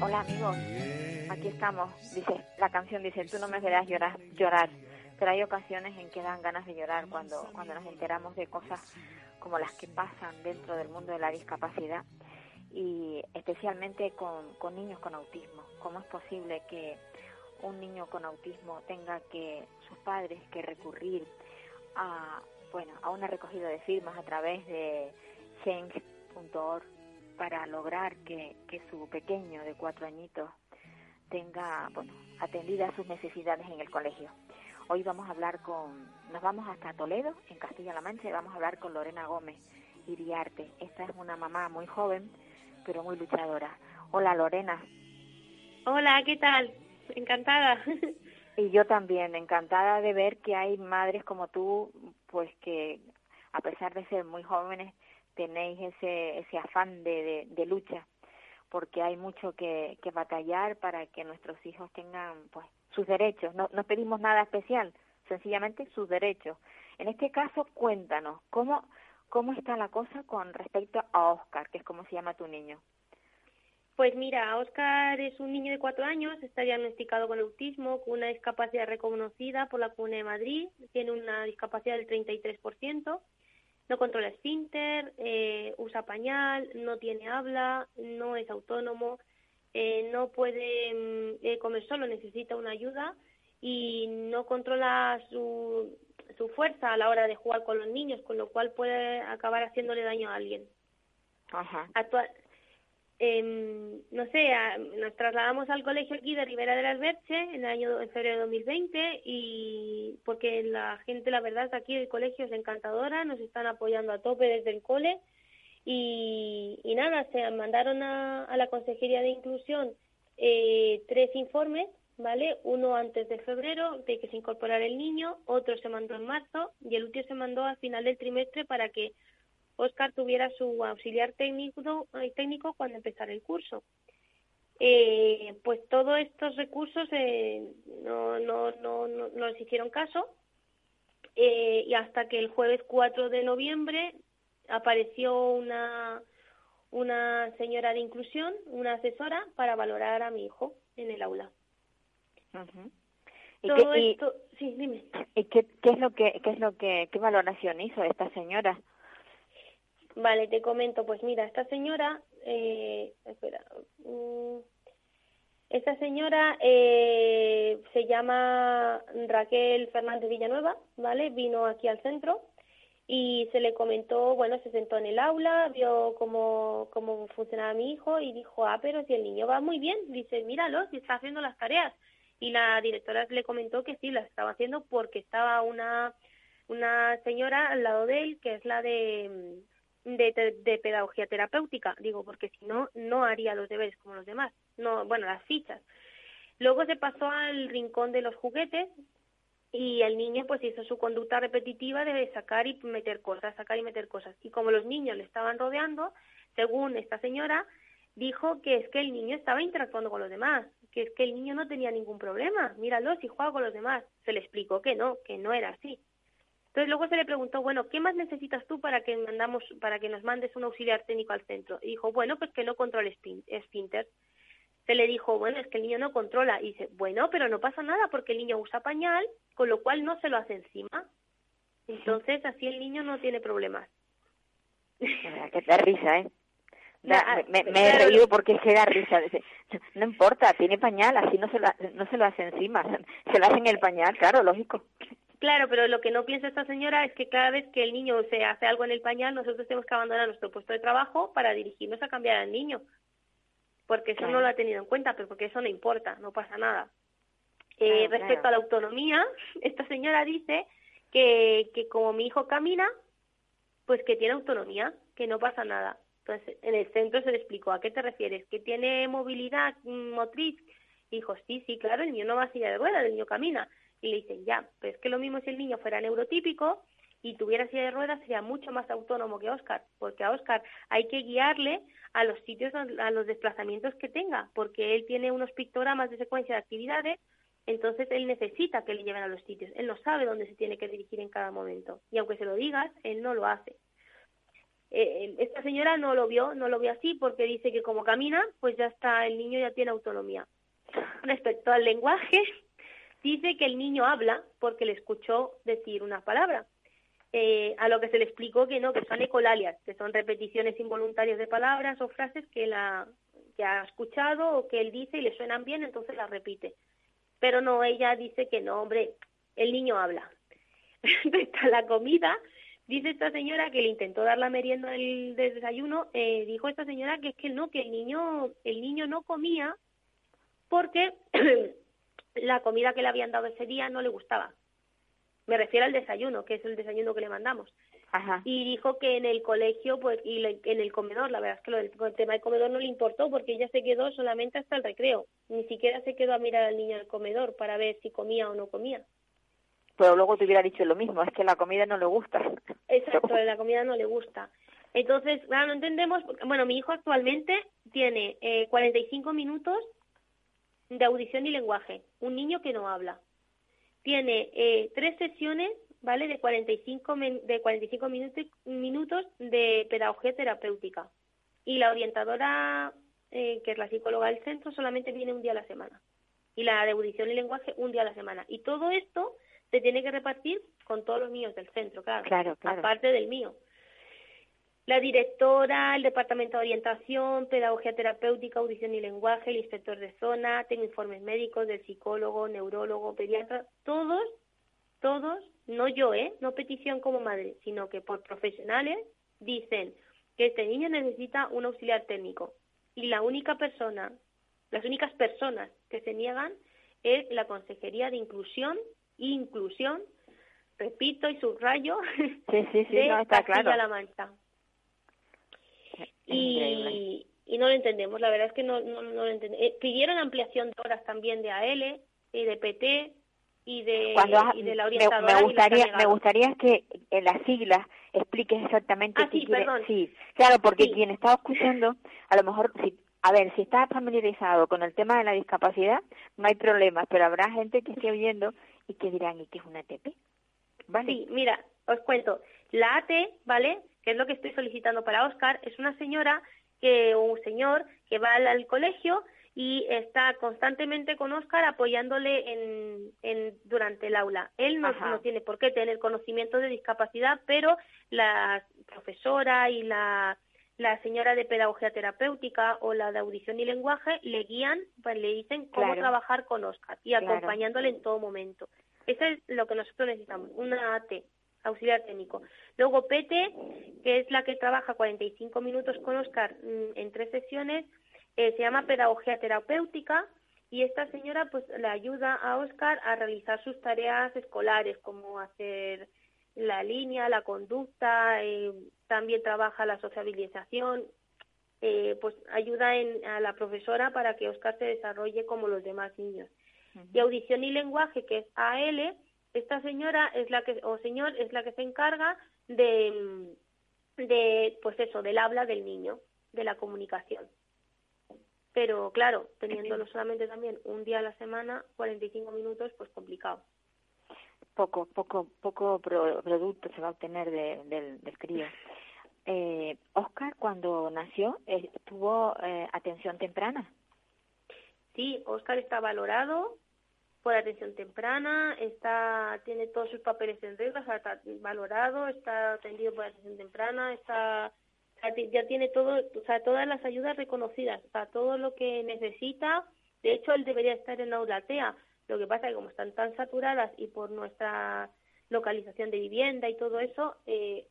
Hola amigos, aquí estamos. Dice, la canción dice, tú no me verás llorar, llorar. Pero hay ocasiones en que dan ganas de llorar cuando, cuando nos enteramos de cosas como las que pasan dentro del mundo de la discapacidad y especialmente con, con niños con autismo. ¿Cómo es posible que un niño con autismo tenga que sus padres que recurrir a bueno a una recogida de firmas a través de change.org para lograr que, que su pequeño de cuatro añitos tenga bueno atendidas sus necesidades en el colegio. Hoy vamos a hablar con, nos vamos hasta Toledo, en Castilla-La Mancha, y vamos a hablar con Lorena Gómez Iriarte. Esta es una mamá muy joven, pero muy luchadora. Hola Lorena. Hola, ¿qué tal? Encantada. Y yo también, encantada de ver que hay madres como tú, pues que a pesar de ser muy jóvenes, tenéis ese, ese afán de, de, lucha, porque hay mucho que, que batallar para que nuestros hijos tengan pues sus derechos. No, no pedimos nada especial, sencillamente sus derechos. En este caso, cuéntanos, ¿cómo, ¿cómo está la cosa con respecto a Oscar, que es como se llama tu niño? Pues mira, Oscar es un niño de cuatro años, está diagnosticado con autismo, con una discapacidad reconocida por la Comuna de Madrid, tiene una discapacidad del 33%, no controla esfínter, eh, usa pañal, no tiene habla, no es autónomo, eh, no puede mm, eh, comer solo, necesita una ayuda y no controla su, su fuerza a la hora de jugar con los niños, con lo cual puede acabar haciéndole daño a alguien. Ajá. Actual, no sé, nos trasladamos al colegio aquí de Ribera del Alberche en el año febrero de 2020 y porque la gente, la verdad, aquí el colegio es encantadora, nos están apoyando a tope desde el cole y, y nada, se mandaron a, a la Consejería de Inclusión eh, tres informes, ¿vale? Uno antes de febrero de que se incorporara el niño, otro se mandó en marzo y el último se mandó al final del trimestre para que Oscar tuviera su auxiliar técnico, eh, técnico cuando empezara el curso. Eh, pues todos estos recursos eh, no, no, no, no, no les hicieron caso eh, y hasta que el jueves 4 de noviembre apareció una, una señora de inclusión, una asesora, para valorar a mi hijo en el aula. ¿Y, Todo qué, y- esto, sí, dime. y qué, qué es lo que qué es lo que qué valoración hizo esta señora? Vale, te comento, pues mira, esta señora, eh, espera, mm, esta señora eh, se llama Raquel Fernández Villanueva, ¿vale? Vino aquí al centro y se le comentó, bueno, se sentó en el aula, vio cómo, cómo funcionaba mi hijo y dijo, ah, pero si el niño va muy bien, dice, míralo, si está haciendo las tareas. Y la directora le comentó que sí, las estaba haciendo porque estaba una, una señora al lado de él, que es la de, de, de pedagogía terapéutica, digo, porque si no, no haría los deberes como los demás, no, bueno, las fichas. Luego se pasó al rincón de los juguetes y el niño pues hizo su conducta repetitiva de sacar y meter cosas, sacar y meter cosas. Y como los niños le estaban rodeando, según esta señora, dijo que es que el niño estaba interactuando con los demás, que es que el niño no tenía ningún problema, míralo si juega con los demás. Se le explicó que no, que no era así. Entonces luego se le preguntó, bueno, ¿qué más necesitas tú para que mandamos, para que nos mandes un auxiliar técnico al centro? Y dijo, bueno, pues que no controle espín- esfínter. Se le dijo, bueno, es que el niño no controla. Y dice, bueno, pero no pasa nada porque el niño usa pañal, con lo cual no se lo hace encima. Entonces así el niño no tiene problemas. Que da risa, ¿eh? Da- me, me he claro, reído porque es que da risa. Dice, no importa, tiene pañal, así no se, lo, no se lo hace encima. Se lo hace en el pañal, claro, lógico. Claro, pero lo que no piensa esta señora es que cada vez que el niño se hace algo en el pañal, nosotros tenemos que abandonar nuestro puesto de trabajo para dirigirnos a cambiar al niño. Porque eso no lo ha tenido en cuenta, pero porque eso no importa, no pasa nada. Eh, respecto claro. a la autonomía, esta señora dice que, que como mi hijo camina, pues que tiene autonomía, que no pasa nada. Entonces, en el centro se le explicó, ¿a qué te refieres? ¿Que tiene movilidad mm, motriz? Y dijo, sí, sí, claro, el niño no va a silla de ruedas, el niño camina. Y le dicen, ya, pero es que lo mismo si el niño fuera neurotípico y tuviera silla de ruedas sería mucho más autónomo que Oscar, porque a Oscar hay que guiarle a los sitios, a los desplazamientos que tenga, porque él tiene unos pictogramas de secuencia de actividades, entonces él necesita que le lleven a los sitios, él no sabe dónde se tiene que dirigir en cada momento, y aunque se lo digas, él no lo hace. Eh, esta señora no lo vio, no lo vio así porque dice que como camina, pues ya está, el niño ya tiene autonomía. Respecto al lenguaje, dice que el niño habla porque le escuchó decir una palabra. Eh, a lo que se le explicó que no, que son ecolalias, que son repeticiones involuntarias de palabras o frases que, la, que ha escuchado o que él dice y le suenan bien, entonces las repite. Pero no, ella dice que no, hombre, el niño habla. Respecto la comida, dice esta señora que le intentó dar la merienda del, del desayuno, eh, dijo esta señora que es que no, que el niño, el niño no comía porque la comida que le habían dado ese día no le gustaba. Me refiero al desayuno, que es el desayuno que le mandamos. Ajá. Y dijo que en el colegio, pues, y le- en el comedor, la verdad es que lo del el tema del comedor no le importó porque ella se quedó solamente hasta el recreo. Ni siquiera se quedó a mirar al niño al comedor para ver si comía o no comía. Pero luego te hubiera dicho lo mismo, es que la comida no le gusta. Exacto, la comida no le gusta. Entonces, claro, no entendemos. porque- Bueno, mi hijo actualmente tiene eh, 45 minutos de audición y lenguaje. Un niño que no habla. Tiene eh, tres sesiones, ¿vale? De 45, men- de 45 minutos, minutos de pedagogía terapéutica. Y la orientadora, eh, que es la psicóloga del centro, solamente viene un día a la semana. Y la de audición y lenguaje un día a la semana. Y todo esto se tiene que repartir con todos los niños del centro, claro Claro, claro. aparte del mío. La directora, el departamento de orientación, pedagogía terapéutica, audición y lenguaje, el inspector de zona, tengo informes médicos del psicólogo, neurólogo, pediatra, todos, todos, no yo, ¿eh? No petición como madre, sino que por profesionales dicen que este niño necesita un auxiliar técnico. Y la única persona, las únicas personas que se niegan es la Consejería de Inclusión, Inclusión, repito y subrayo, Sí, sí, sí, de no, está Castilla-La claro. Mancha. Y, y no lo entendemos, la verdad es que no, no, no lo entendemos. Eh, pidieron ampliación de horas también de AL y de PT y de, has- y de la me, orientadora. me les gustaría me gustaría que en las siglas expliques exactamente Ah, qué sí, quiere perdón. sí claro porque Sí. quien está escuchando a lo mejor si a ver si está familiarizado con el tema de la discapacidad no hay problema pero habrá gente que esté oyendo y que dirán y qué es una ATP vale Sí, mira, os cuento. La AT, ¿vale? Que es lo que estoy solicitando para Oscar, es una señora que o un señor que va al, al colegio y está constantemente con Oscar apoyándole en, en durante el aula. Él no, tiene por qué tener conocimiento de discapacidad, pero la profesora y la la señora de pedagogía terapéutica o la de audición y lenguaje le guían, pues le dicen cómo Claro. trabajar con Oscar y Claro. acompañándole en todo momento. Eso es lo que nosotros necesitamos, una AT, auxiliar técnico. Luego PT, que es la que trabaja 45 minutos con Oscar mm, en tres sesiones, eh, se llama pedagogía terapéutica y esta señora pues le ayuda a Oscar a realizar sus tareas escolares, como hacer la línea, la conducta, eh, también trabaja la sociabilización, eh, pues ayuda en, a la profesora para que Oscar se desarrolle como los demás niños. Y audición y lenguaje, que es AL, esta señora es la que, o señor, es la que se encarga de, de, pues eso, del habla del niño, de la comunicación. Pero claro, teniéndolo solamente también un día a la semana, 45 minutos, pues complicado. poco poco poco pro- producto se va a obtener de- del, del crío eh, Oscar cuando nació eh, tuvo eh, atención temprana Sí, Oscar está valorado por atención temprana, está tiene todos sus papeles en regla, está valorado, está atendido por atención temprana, está ya tiene todo, o sea, todas las ayudas reconocidas, o sea, todo lo que necesita. De hecho, él debería estar en Aulatea. Lo que pasa es que como están tan saturadas y por nuestra localización de vivienda y todo eso, eh,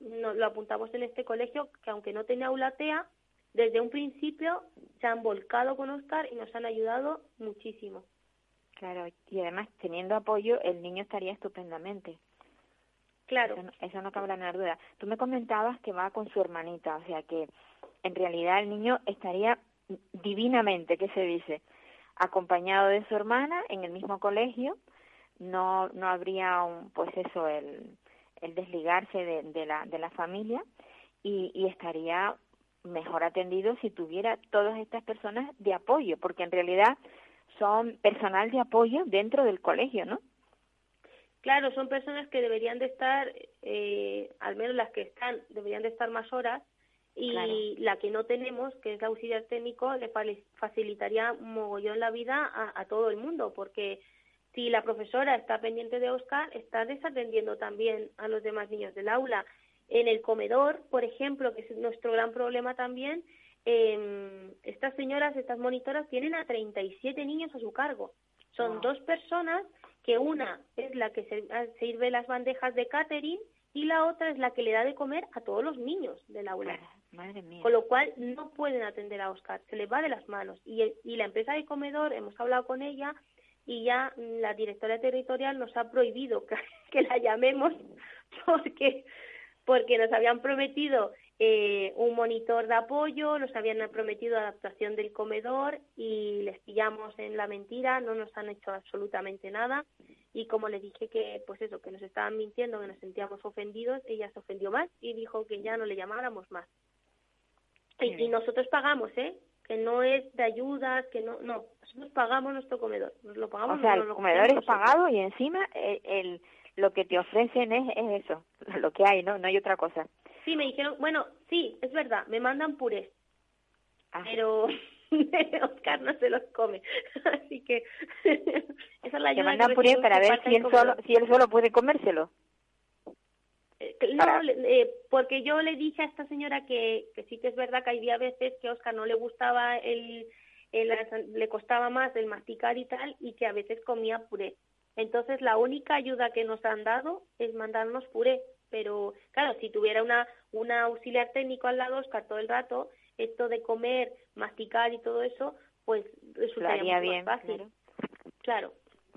nos lo apuntamos en este colegio que aunque no tenía Aulatea, desde un principio se han volcado con Oscar y nos han ayudado muchísimo. Claro, y además teniendo apoyo el niño estaría estupendamente. Claro. Eso no, eso no cabe la menor duda. Tú me comentabas que va con su hermanita, o sea que en realidad el niño estaría divinamente, ¿qué se dice? Acompañado de su hermana en el mismo colegio, no no habría un, pues eso el, el desligarse de, de la de la familia y, y estaría mejor atendido si tuviera todas estas personas de apoyo, porque en realidad son personal de apoyo dentro del colegio, ¿no? Claro, son personas que deberían de estar, eh, al menos las que están, deberían de estar más horas y la que no tenemos, que es la auxiliar técnico, le facilitaría un mogollón la vida a, a, todo el mundo, porque si la profesora está pendiente de Oscar, está desatendiendo también a los demás niños del aula. En el comedor, por ejemplo, que es nuestro gran problema también, eh, estas señoras, estas monitoras, tienen a 37 niños a su cargo. Son dos personas que una es la que se, sirve las bandejas de catering y la otra es la que le da de comer a todos los niños del aula. Madre mía. Con lo cual no pueden atender a Oscar, se les va de las manos. Y, y la empresa de comedor, hemos hablado con ella y ya la directora territorial nos ha prohibido que, que la llamemos porque porque nos habían prometido eh, un monitor de apoyo, nos habían prometido adaptación del comedor y les pillamos en la mentira, no nos han hecho absolutamente nada y como le dije que pues eso, que nos estaban mintiendo, que nos sentíamos ofendidos, ella se ofendió más y dijo que ya no le llamáramos más. Y, y nosotros pagamos, ¿eh? Que no es de ayudas, que no, no, nosotros pagamos nuestro comedor, nos lo pagamos. O sea, el comedor es pagado y encima el, el lo que te ofrecen es, es eso, lo que hay, ¿no? No hay otra cosa. Sí, me dijeron, bueno, sí, es verdad, me mandan purés, Ah, pero Oscar no se los come, así que esa es la te ayuda mandan que puré para ver si él solo, si él solo puede comérselo. Eh, para- No, eh, porque yo le dije a esta señora que, que sí que es verdad que había veces que a Oscar no le gustaba el, el- le costaba más el masticar y tal y que a veces comía puré. Entonces la única ayuda que nos han dado es mandarnos puré, pero claro, si tuviera una una auxiliar técnico al lado Oscar todo el rato, esto de comer, masticar y todo eso, pues resultaría mucho bien, más fácil. claro. Claro.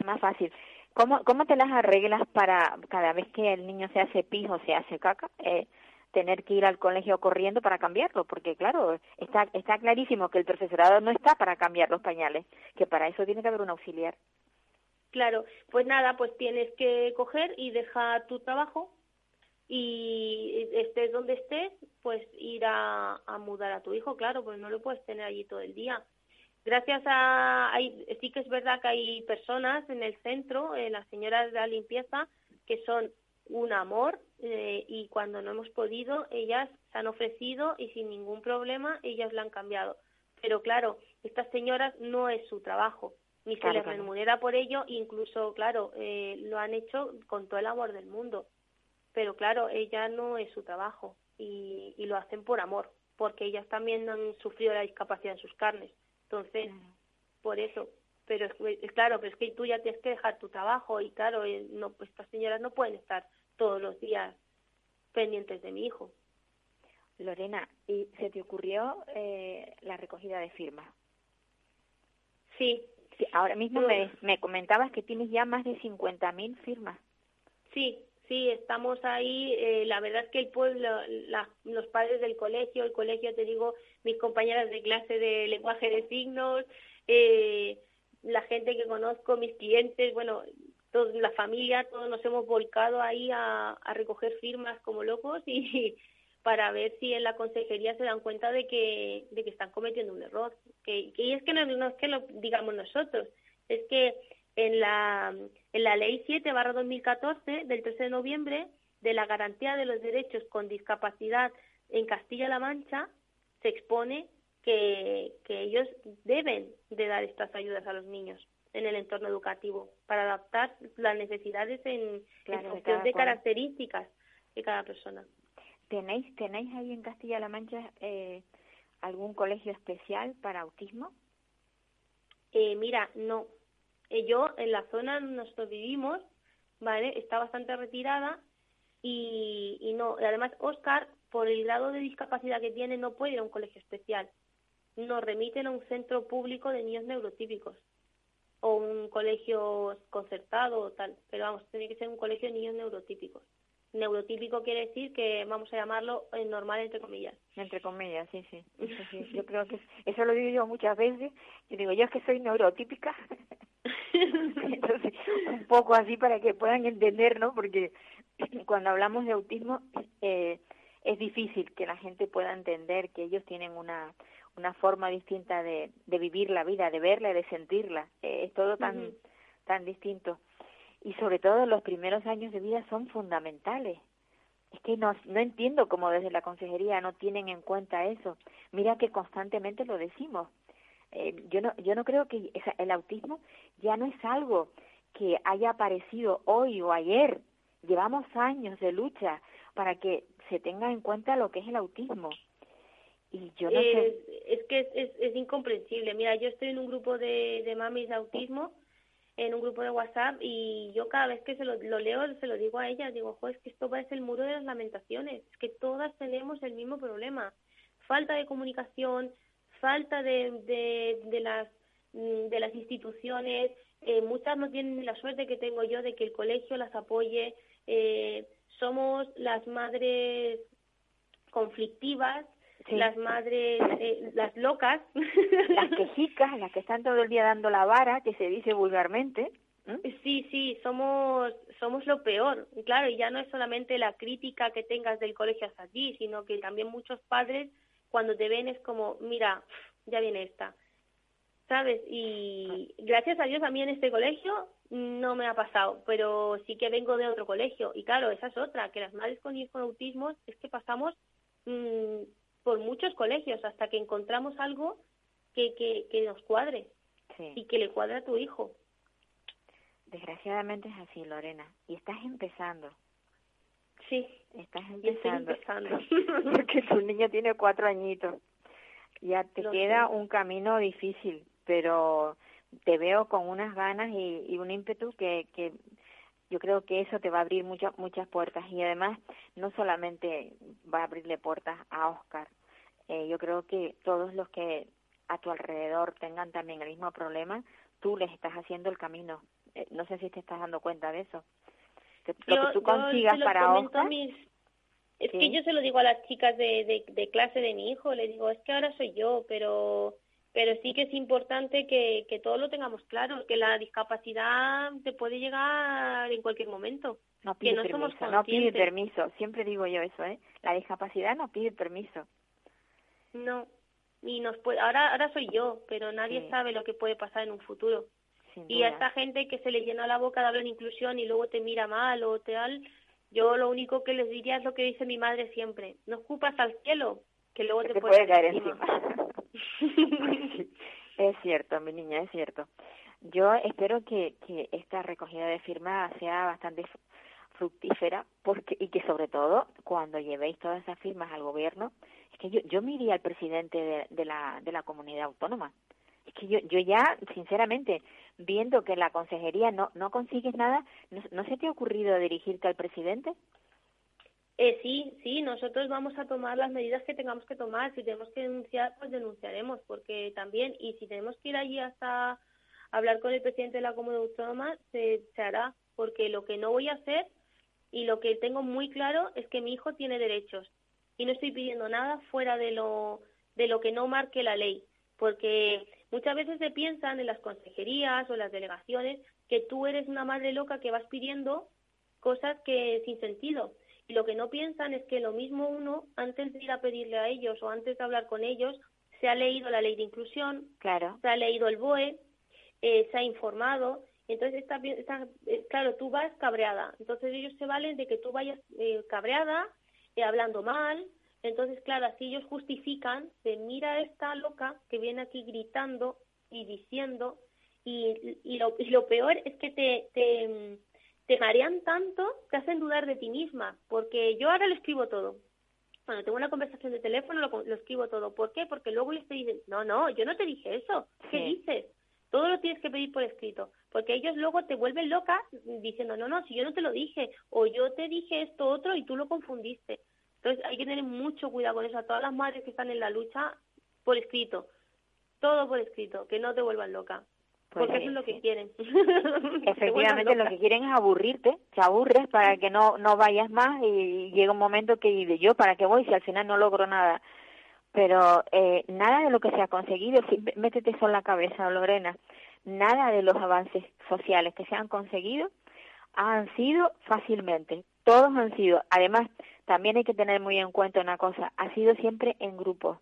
Más fácil. ¿Cómo, ¿Cómo te las arreglas para cada vez que el niño se hace pis o se hace caca, eh, tener que ir al colegio corriendo para cambiarlo? Porque claro, está, está clarísimo que el profesorado no está para cambiar los pañales, que para eso tiene que haber un auxiliar. Claro, pues nada, pues tienes que coger y dejar tu trabajo y estés donde estés, pues ir a, a mudar a tu hijo, claro, pues no lo puedes tener allí todo el día. Gracias a, hay, sí que es verdad que hay personas en el centro, eh, las señoras de la limpieza, que son un amor eh, y cuando no hemos podido, ellas se han ofrecido y sin ningún problema ellas la han cambiado. Pero claro, estas señoras no es su trabajo, ni Claro, se les claro. remunera por ello, incluso, claro, eh, lo han hecho con todo el amor del mundo. Pero claro, ella no es su trabajo y, y lo hacen por amor, porque ellas también han sufrido la discapacidad en sus carnes. Entonces, por eso. Pero es, es claro, pero es que tú ya tienes que dejar tu trabajo y claro, eh, no, pues estas señoras no pueden estar todos los días pendientes de mi hijo. Lorena, ¿y se te ocurrió eh, la recogida de firmas? Sí, Sí, ahora mismo me, me comentabas que tienes ya más de 50.000 firmas. Sí, sí, estamos ahí. eh, la verdad es que el pueblo, la- los padres del colegio, el colegio, te digo, mis compañeras de clase de lenguaje de signos, eh, la gente que conozco, mis clientes, bueno, toda la familia, todos nos hemos volcado ahí a, recoger firmas como locos y para ver si en la consejería se dan cuenta de que, de que están cometiendo un error. Que, que- y es que no es que lo digamos nosotros, es que en la, en la ley 7 barra 2014 del 13 de noviembre de la garantía de los derechos con discapacidad en Castilla-La Mancha se expone que, que ellos deben de dar estas ayudas a los niños en el entorno educativo para adaptar las necesidades en, Claro, en de función de cual. características de cada persona. ¿Tenéis, ¿Tenéis ahí en Castilla-La Mancha eh, algún colegio especial para autismo? Eh, mira, no. Eh, yo, en la zona donde nosotros vivimos, ¿vale? Está bastante retirada y, y no. Además, Oscar, por el grado de discapacidad que tiene, no puede ir a un colegio especial. Nos remiten a un centro público de niños neurotípicos o un colegio concertado o tal. Pero vamos, tiene que ser un colegio de niños neurotípicos neurotípico quiere decir que vamos a llamarlo eh, normal entre comillas. Entre comillas, sí, sí. Yo creo que eso lo digo yo muchas veces. Yo digo, yo es que soy neurotípica. Entonces, un poco así para que puedan entender, ¿no? Porque cuando hablamos de autismo eh, es difícil que la gente pueda entender que ellos tienen una una forma distinta de, de vivir la vida, de verla y de sentirla. Eh, es todo tan tan distinto y sobre todo los primeros años de vida son fundamentales. Es que no, no entiendo cómo desde la consejería no tienen en cuenta eso. Mira que constantemente lo decimos. Eh, yo no yo no creo que el autismo ya no es algo que haya aparecido hoy o ayer. Llevamos años de lucha para que se tenga en cuenta lo que es el autismo. Y yo no. Es que es, es, incomprensible. Mira, yo estoy en un grupo de, de mamis de autismo en un grupo de WhatsApp y yo cada vez que se lo, leo se lo digo a ella, digo, jo, es que esto parece el muro de las lamentaciones, es que todas tenemos el mismo problema, falta de comunicación, falta de, de, de las mm, de las instituciones, eh, muchas no tienen la suerte que tengo yo de que el colegio las apoye, eh, somos las madres conflictivas las madres, eh, las locas. Las quejicas, las que están todo el día dando la vara, que se dice vulgarmente. Sí, sí, somos, somos lo peor. Claro, y ya no es solamente la crítica que tengas del colegio hasta ti, sino que también muchos padres cuando te ven es como, mira, ya viene esta. ¿Sabes? Y gracias a Dios a mí en este colegio no me ha pasado, pero sí que vengo de otro colegio. Y claro, esa es otra, que las madres con hijos con autismo es que pasamos mmm, por muchos colegios hasta que encontramos algo que, que, que nos cuadre y que le cuadre a tu hijo. Desgraciadamente es así, Lorena. Y estás empezando. Sí. Estás empezando. empezando. Porque tu niño tiene cuatro añitos. Ya te queda un camino difícil, pero te veo con unas ganas y, y un ímpetu que, que yo creo que eso te va a abrir muchas muchas puertas y además no solamente va a abrirle puertas a Oscar, eh, yo creo que todos los que a tu alrededor tengan también el mismo problema, tú les estás haciendo el camino. Eh, no sé si te estás dando cuenta de eso. Que lo que tú consigas para Oscar. Es que yo se lo digo a las chicas de, de, de clase de mi hijo, le digo, es que ahora soy yo, pero pero sí que es importante que, que todos lo tengamos claro, que la discapacidad te puede llegar en cualquier momento. No pide que no permiso, somos no pide permiso. Siempre digo yo eso, ¿eh? La discapacidad no pide permiso. No, y nos puede, ahora, ahora soy yo, pero nadie sabe lo que puede pasar en un futuro. Y a esta gente que se le llena la boca de hablar de inclusión y luego te mira mal o tal, yo lo único que les diría es lo que dice mi madre siempre, no ocupas al cielo, que luego te, puede caer encima. es cierto, mi niña, es cierto. Yo espero que, que esta recogida de firmas sea bastante fructífera porque y que sobre todo cuando llevéis todas esas firmas al gobierno es que yo yo me iría al presidente de, de la de la comunidad autónoma es que yo yo ya sinceramente viendo que la consejería no no consigues nada no, se te ha ocurrido dirigirte al presidente eh, sí, sí, nosotros vamos a tomar las medidas que tengamos que tomar. Si tenemos que denunciar, pues denunciaremos, porque también, y si tenemos que ir allí hasta hablar con el presidente de la comunidad autónoma, se, se hará, porque lo que no voy a hacer y lo que tengo muy claro es que mi hijo tiene derechos y no estoy pidiendo nada fuera de lo, de lo que no marque la ley, porque muchas veces se piensan en las consejerías o en las delegaciones que tú eres una madre loca que vas pidiendo cosas que sin sentido y lo que no piensan es que lo mismo uno, antes de ir a pedirle a ellos o antes de hablar con ellos, se ha leído la ley de inclusión, claro. se ha leído el BOE, eh, se ha informado. Entonces, está, está, eh, claro, tú vas cabreada. Entonces, ellos se valen de que tú vayas eh, cabreada, eh, hablando mal. Entonces, claro, así ellos justifican de mira esta loca que viene aquí gritando y diciendo. Y, y, lo, y lo peor es que te, te, te marean tanto, te hacen dudar de ti misma, porque yo ahora le escribo todo. cuando tengo una conversación de teléfono lo, lo escribo todo. ¿Por qué? Porque luego ellos te dicen, no, no, yo no te dije eso. ¿Qué Sí. dices? Todo lo tienes que pedir por escrito. Porque ellos luego te vuelven loca diciendo, no, no, si yo no te lo dije. O yo te dije esto otro y tú lo confundiste. Entonces hay que tener mucho cuidado con eso. A todas las madres que están en la lucha, por escrito. Todo por escrito. Que no te vuelvan loca. Pues porque eso es lo que quieren. Efectivamente, lo que quieren es aburrirte, te aburres para que no no vayas más y llega un momento que dices, yo para qué voy si al final no logro nada. Pero eh, nada de lo que se ha conseguido, métete eso en la cabeza, Lorena, nada de los avances sociales que se han conseguido han sido fácilmente, todos han sido. Además, también hay que tener muy en cuenta una cosa, ha sido siempre en grupo,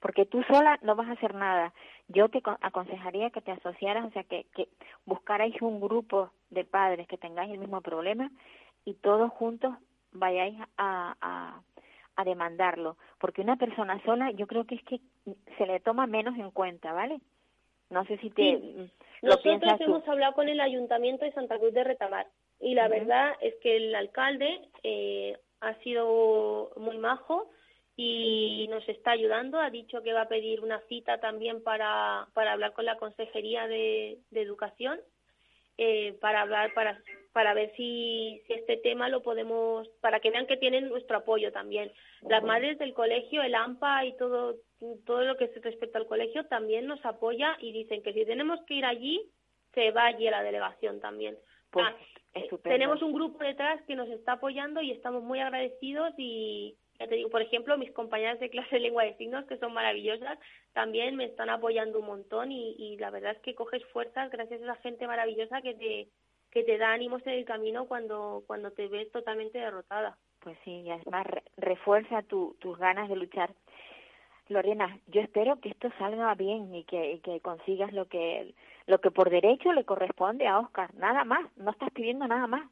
porque tú sola no vas a hacer nada. Yo te con- aconsejaría que te asociaras, o sea, que, que buscarais un grupo de padres que tengáis el mismo problema y todos juntos vayáis a, a, a demandarlo, porque una persona sola yo creo que es que se le toma menos en cuenta, ¿vale? No sé si te Sí. lo Nosotros tú. hemos hablado con el Ayuntamiento de Santa Cruz de Retamar y la verdad es que el alcalde eh, ha sido muy majo y nos está ayudando. Ha dicho que va a pedir una cita también para, para hablar con la Consejería de, de Educación eh, para hablar para para ver si, si este tema lo podemos para que vean que tienen nuestro apoyo también. Las madres del colegio el AMPA y todo todo lo que se respecta al colegio también nos apoya y dicen que si tenemos que ir allí se va allí a la delegación también. Pues, Ah, estupendo. tenemos un grupo detrás que nos está apoyando y estamos muy agradecidos y ya te digo, por ejemplo, mis compañeras de clase de lengua de signos, que son maravillosas, también me están apoyando un montón y, y la verdad es que coges fuerzas gracias a esa gente maravillosa que te que te da ánimos en el camino cuando cuando te ves totalmente derrotada. Pues sí, y además re- refuerza tu, tus ganas de luchar. Lorena, yo espero que esto salga bien y que, y que consigas lo que lo que por derecho le corresponde a Oscar, nada más, no estás pidiendo nada más,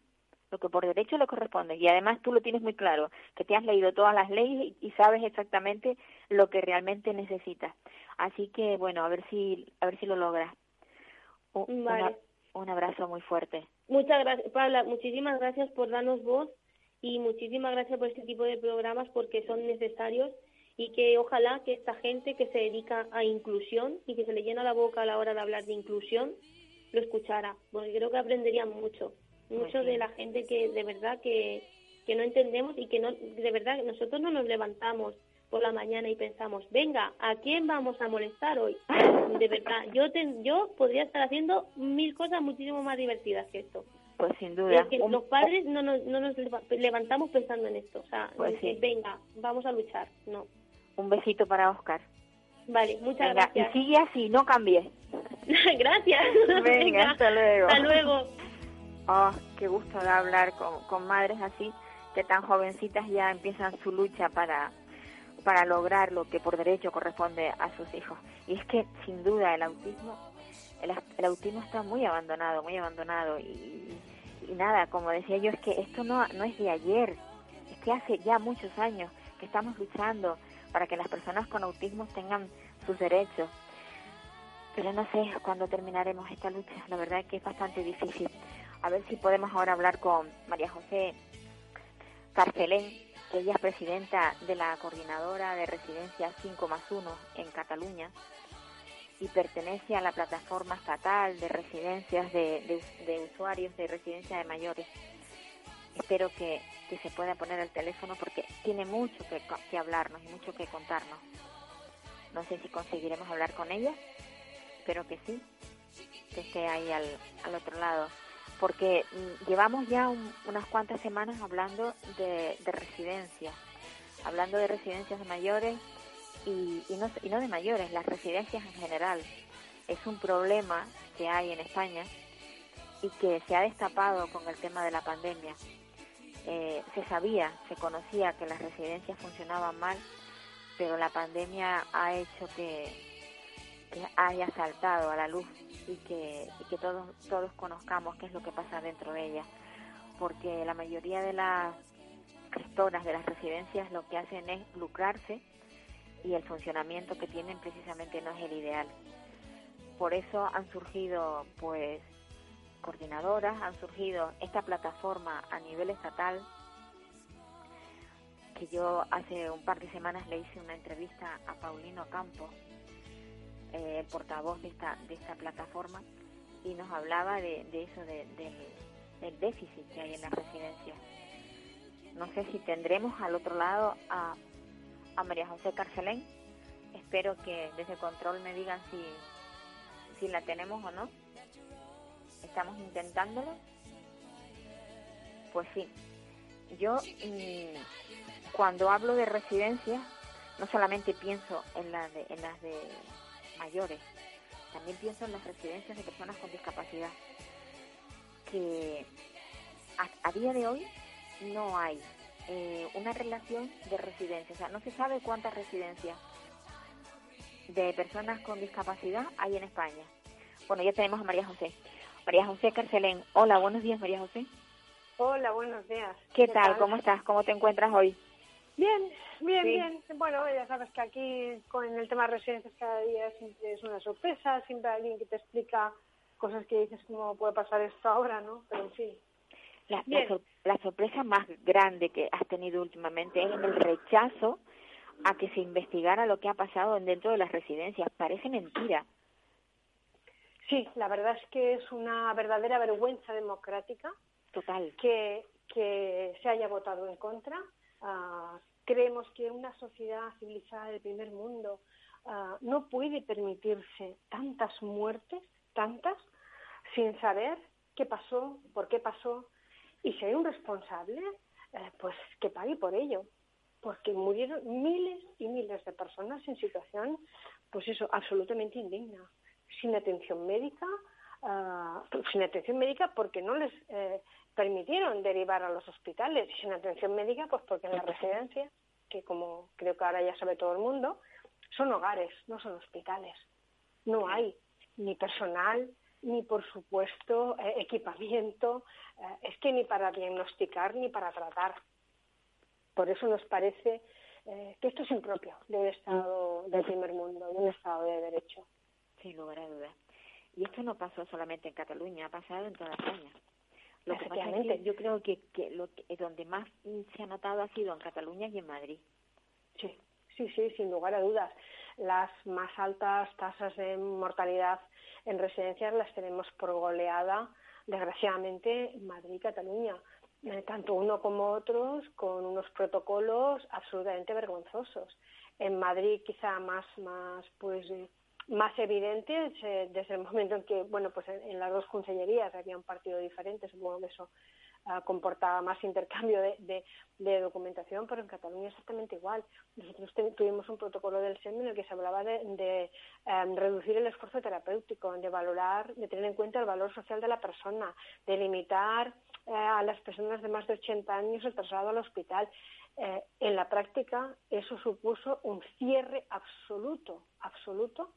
lo que por derecho le corresponde y además tú lo tienes muy claro, que te has leído todas las leyes y, y sabes exactamente lo que realmente necesitas. Así que bueno, a ver si a ver si lo logras. Un, una- Vale. un abrazo muy fuerte. Muchas gracias, Paula, muchísimas gracias por darnos voz y muchísimas gracias por este tipo de programas porque son necesarios y que ojalá que esta gente que se dedica a inclusión y que se le llena la boca a la hora de hablar de inclusión lo escuchara, porque creo que aprenderían mucho, mucho de la gente que de verdad que, que no entendemos y que no de verdad nosotros no nos levantamos por la mañana y pensamos, venga, ¿a quién vamos a molestar hoy? De verdad, yo te- yo podría estar haciendo mil cosas muchísimo más divertidas que esto. Pues sin duda. Es que los padres no nos, no nos leva- levantamos pensando en esto. O sea, Pues sí. venga, vamos a luchar. No. Un besito para Oscar. Vale, muchas Venga, y gracias. sigue así, no cambies. gracias. Venga, hasta luego. Hasta luego. Oh, qué gusto de hablar con, con madres así, que tan jovencitas ya empiezan su lucha para, para lograr lo que por derecho corresponde a sus hijos. Y es que, sin duda, el autismo, el, el autismo está muy abandonado, muy abandonado. Y, y nada, como decía yo, es que esto no, no es de ayer, es que hace ya muchos años que estamos luchando para que las personas con autismo tengan sus derechos. Pero no sé cuándo terminaremos esta lucha. La verdad es que es bastante difícil. A ver si podemos ahora hablar con María José Carcelén, que ella es presidenta de la coordinadora de residencias 5 más 1 en Cataluña y pertenece a la plataforma estatal de residencias de, de- de usuarios de residencia de mayores. Espero que, que se pueda poner el teléfono porque tiene mucho que, que hablarnos y mucho que contarnos. No sé si conseguiremos hablar con ella, espero que sí, que esté ahí al, al otro lado. Porque mm, llevamos ya un- unas cuantas semanas hablando de, de residencias, hablando de residencias de mayores y, y, no, y no de mayores, las residencias en general. Es un problema que hay en España y que se ha destapado con el tema de la pandemia. Eh, se sabía, se conocía que las residencias funcionaban mal, pero la pandemia ha hecho que, haya saltado a la luz y que, que todos, todos conozcamos qué es lo que pasa dentro de ellas. Porque la mayoría de las gestoras de las residencias lo que hacen es lucrarse y el funcionamiento que tienen precisamente no es el ideal. Por eso han surgido pues coordinadoras, han surgido esta plataforma a nivel estatal que yo hace un par de semanas le hice una entrevista a Paulino Campos, eh, portavoz de esta, de esta plataforma, y nos hablaba de, eso, de, del déficit que hay en las residencias. No sé si tendremos al otro lado a, a María José Carcelén. Espero que desde control me digan si, si la tenemos o no. Estamos intentándolo. Pues sí, yo mm, cuando hablo de residencias no solamente pienso en las de, en las de mayores, también pienso en las residencias de personas con discapacidad, que a, día de hoy no hay eh, una relación de residencia, o sea, no se sabe cuántas residencias de personas con discapacidad hay en España. Bueno, ya tenemos a María José. María José Carcelén. Hola, buenos días, María José. Hola, buenos días. ¿Qué, tal? ¿Cómo estás? ¿Cómo te encuentras hoy? Bien, bien, Sí. bien. Bueno, ya sabes que aquí con el tema de residencias cada día siempre es una sorpresa, siempre hay alguien que te explica cosas que dices cómo puede pasar esto ahora, ¿no? Pero en fin. La, la Bien. sor- la sorpresa más grande que has tenido últimamente es el rechazo a que se investigara lo que ha pasado dentro de las residencias. Parece mentira. Sí, la verdad es que es una verdadera vergüenza democrática Total. que, que se haya votado en contra. Ah, creemos que una sociedad civilizada del primer mundo ah, no puede permitirse tantas muertes, tantas, sin saber qué pasó, por qué pasó, y si hay un responsable, eh, pues que pague por ello, porque murieron miles y miles de personas en situación, pues eso, absolutamente indigna, sin atención médica, ah, sin atención médica porque no les eh, permitieron derivar a los hospitales y sin atención médica pues porque en las residencias, que como creo que ahora ya sabe todo el mundo, son hogares, no son hospitales. No hay ni personal, ni por supuesto eh, equipamiento, eh, es que ni para diagnosticar ni para tratar. Por eso nos parece eh, que esto es impropio de un Estado del primer mundo, de un Estado de derecho. Sin lugar a dudas. Y esto no pasó solamente en Cataluña, ha pasado en toda España. Lo que pasa es que yo creo que, que, lo que donde más se ha notado ha sido en Cataluña y en Madrid. Sí, sí, sí, sin lugar a dudas. Las más altas tasas de mortalidad en residencias las tenemos por goleada, desgraciadamente, en Madrid y Cataluña. Eh, tanto uno como otros con unos protocolos absolutamente vergonzosos. En Madrid quizá más, más, pues, eh, más evidentes eh, desde el momento en que, bueno, pues en, las dos consellerías había un partido diferente, supongo que eso ah, comportaba más intercambio de, de, documentación, pero en Cataluña exactamente igual. Nosotros tuvimos un protocolo del SEM en el que se hablaba de, de, em, reducir el esfuerzo terapéutico, de valorar, de tener en cuenta el valor social de la persona, de limitar eh, a las personas de más de 80 años el traslado al hospital. Eh, en la práctica, eso supuso un cierre absoluto, absoluto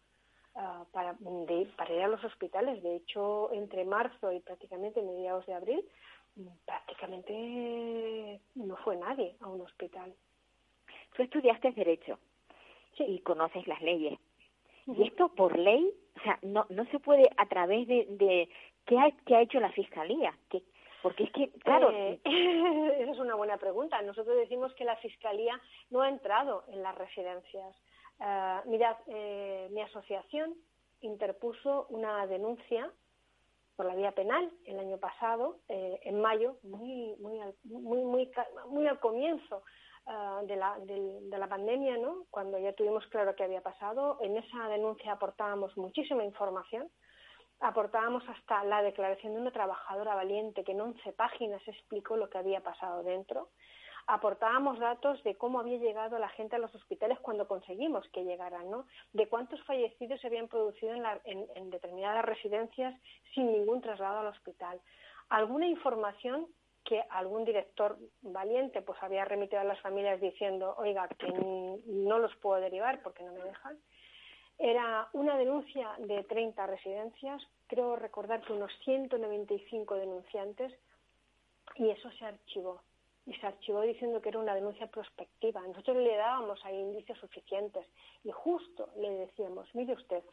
ah, para, de- para ir a los hospitales. De hecho, entre marzo y prácticamente mediados de abril, mm, prácticamente no fue nadie a un hospital. Tú estudiaste Derecho y conoces las leyes. Y esto por ley, o sea, no, no se puede a través de, de ¿qué, ha, qué ha hecho la Fiscalía? ¿Qué, porque es que, claro, Eh, esa es una buena pregunta. Nosotros decimos que la Fiscalía no ha entrado en las residencias. Ah, mirad, eh, mi asociación interpuso una denuncia por la vía penal el año pasado, eh, en mayo, muy, muy, al, muy, muy, muy al comienzo ah, de, la, de la pandemia, ¿no? cuando ya tuvimos claro qué había pasado. En esa denuncia aportábamos muchísima información aportábamos hasta la declaración de una trabajadora valiente que en 11 páginas explicó lo que había pasado dentro. Aportábamos datos de cómo había llegado la gente a los hospitales cuando conseguimos que llegaran, ¿no? De cuántos fallecidos se habían producido en, la- en- en determinadas residencias sin ningún traslado al hospital. Alguna información que algún director valiente pues había remitido a las familias diciendo, oiga, que no los puedo derivar porque no me dejan. Era una denuncia de 30 residencias, creo recordar que unos 195 denunciantes, y eso se archivó. Y se archivó diciendo que era una denuncia prospectiva. Nosotros le dábamos ahí indicios suficientes y justo le decíamos, mire usted,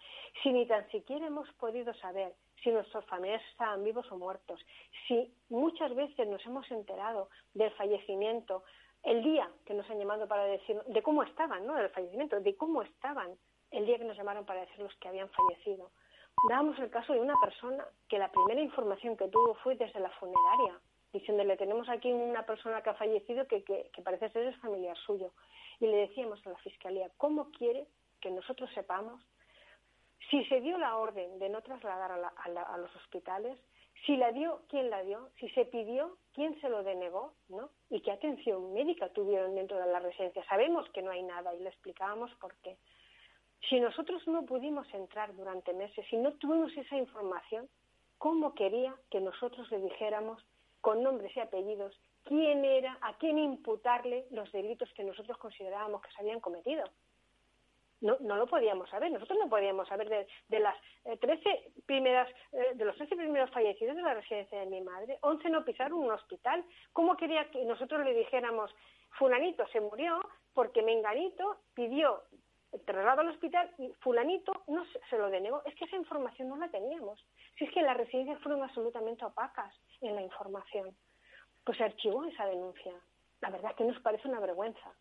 si ni tan siquiera hemos podido saber si nuestros familiares estaban vivos o muertos, si muchas veces nos hemos enterado del fallecimiento el día que nos han llamado para decir de cómo estaban, no del fallecimiento, de cómo estaban el día que nos llamaron para decirnos que habían fallecido. Dábamos el caso de una persona que la primera información que tuvo fue desde la funeraria, diciéndole, tenemos aquí una persona que ha fallecido que, parece ser es familiar suyo. Y le decíamos a la Fiscalía, ¿cómo quiere que nosotros sepamos si se dio la orden de no trasladar a, a, los hospitales, si la dio, quién la dio, si se pidió, quién se lo denegó, ¿no? Y qué atención médica tuvieron dentro de la residencia. Sabemos que no hay nada y le explicábamos por qué. Si nosotros no pudimos entrar durante meses, si no tuvimos esa información, ¿cómo quería que nosotros le dijéramos con nombres y apellidos quién era, a quién imputarle los delitos que nosotros considerábamos que se habían cometido? No, no lo podíamos saber. Nosotros no podíamos saber de, las eh, primeras, eh, de los 13 primeros fallecidos de la residencia de mi madre, 11 no pisaron un hospital. ¿Cómo quería que nosotros le dijéramos, fulanito se murió porque menganito pidió traslado al hospital y fulanito no se, lo denegó. Es que esa información no la teníamos. Si es que las residencias fueron absolutamente opacas en la información. Pues se archivó esa denuncia. La verdad es que nos parece una vergüenza.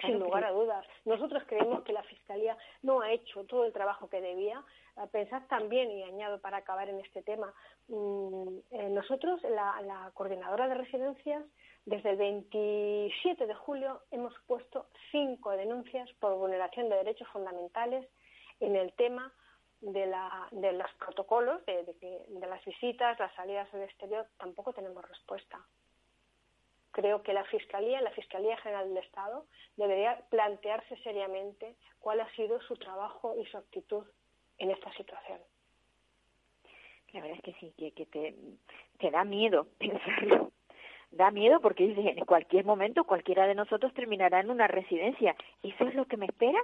sin lugar a dudas. Nosotros creemos que la Fiscalía no ha hecho todo el trabajo que debía. Pensad también, y añado para acabar en este tema, mm, eh, nosotros, la coordinadora de residencias, desde el 27 de julio hemos puesto cinco denuncias por vulneración de derechos fundamentales en el tema de, los protocolos, de, de, las visitas, las salidas al exterior. Tampoco tenemos respuesta. Creo que la Fiscalía, la Fiscalía General del Estado, debería plantearse seriamente cuál ha sido su trabajo y su actitud en esta situación. La verdad es que sí, que, te, te da miedo pensarlo da miedo porque dice, en cualquier momento cualquiera de nosotros terminará en una residencia. ¿Eso es lo que me espera?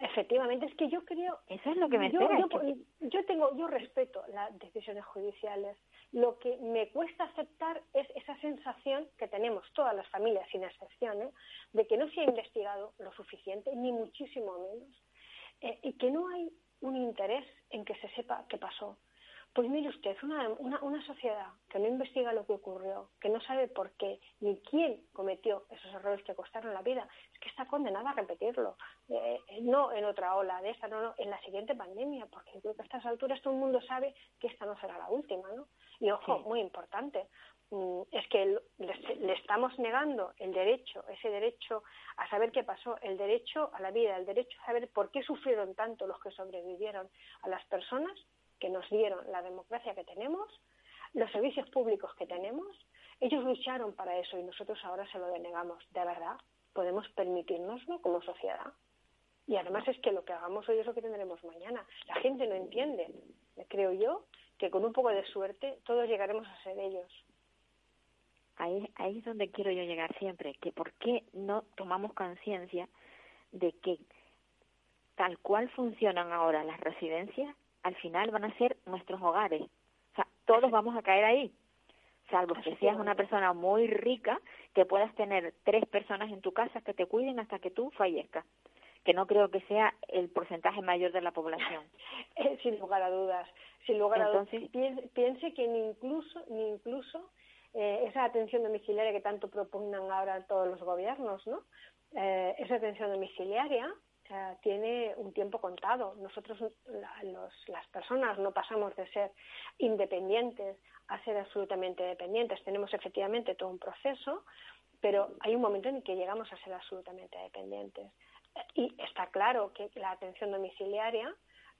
Efectivamente, es que yo creo... Eso es lo que me yo, espera. Yo, tengo, yo respeto las decisiones judiciales. Lo que me cuesta aceptar es esa sensación que tenemos todas las familias, sin excepción, ¿eh? de que no se ha investigado lo suficiente, ni muchísimo menos, eh, y que no hay un interés en que se sepa qué pasó. Pues mire usted, una, una, una, sociedad que no investiga lo que ocurrió, que no sabe por qué ni quién cometió esos errores que costaron la vida, es que está condenada a repetirlo. Eh, no en otra ola de esta, no, no, en la siguiente pandemia, porque yo creo que a estas alturas todo el mundo sabe que esta no será la última, ¿no? Y ojo, muy importante, mm, es que le, estamos negando el derecho, ese derecho a saber qué pasó, el derecho a la vida, el derecho a saber por qué sufrieron tanto los que sobrevivieron a las personas que nos dieron la democracia que tenemos, los servicios públicos que tenemos, ellos lucharon para eso y nosotros ahora se lo denegamos. ¿De verdad? ¿Podemos permitirnoslo como sociedad? Y además es que lo que hagamos hoy es lo que tendremos mañana. La gente no entiende. Creo yo que con un poco de suerte todos llegaremos a ser ellos. Ahí, ahí es donde quiero yo llegar siempre, que por qué no tomamos conciencia de que tal cual funcionan ahora las residencias, al final van a ser nuestros hogares. O sea, todos vamos a caer ahí, salvo que seas una persona muy rica, que puedas tener tres personas en tu casa que te cuiden hasta que tú fallezcas, que no creo que sea el porcentaje mayor de la población. Eh, sin lugar a dudas, sin lugar a dudas. Piense, que ni incluso, ni incluso eh, esa atención domiciliaria que tanto propugnan ahora todos los gobiernos, ¿no? Eh, esa atención domiciliaria tiene un tiempo contado. Nosotros, las personas, no pasamos de ser independientes a ser absolutamente dependientes. Tenemos efectivamente todo un proceso, pero hay un momento en el que llegamos a ser absolutamente dependientes. Y está claro que la atención domiciliaria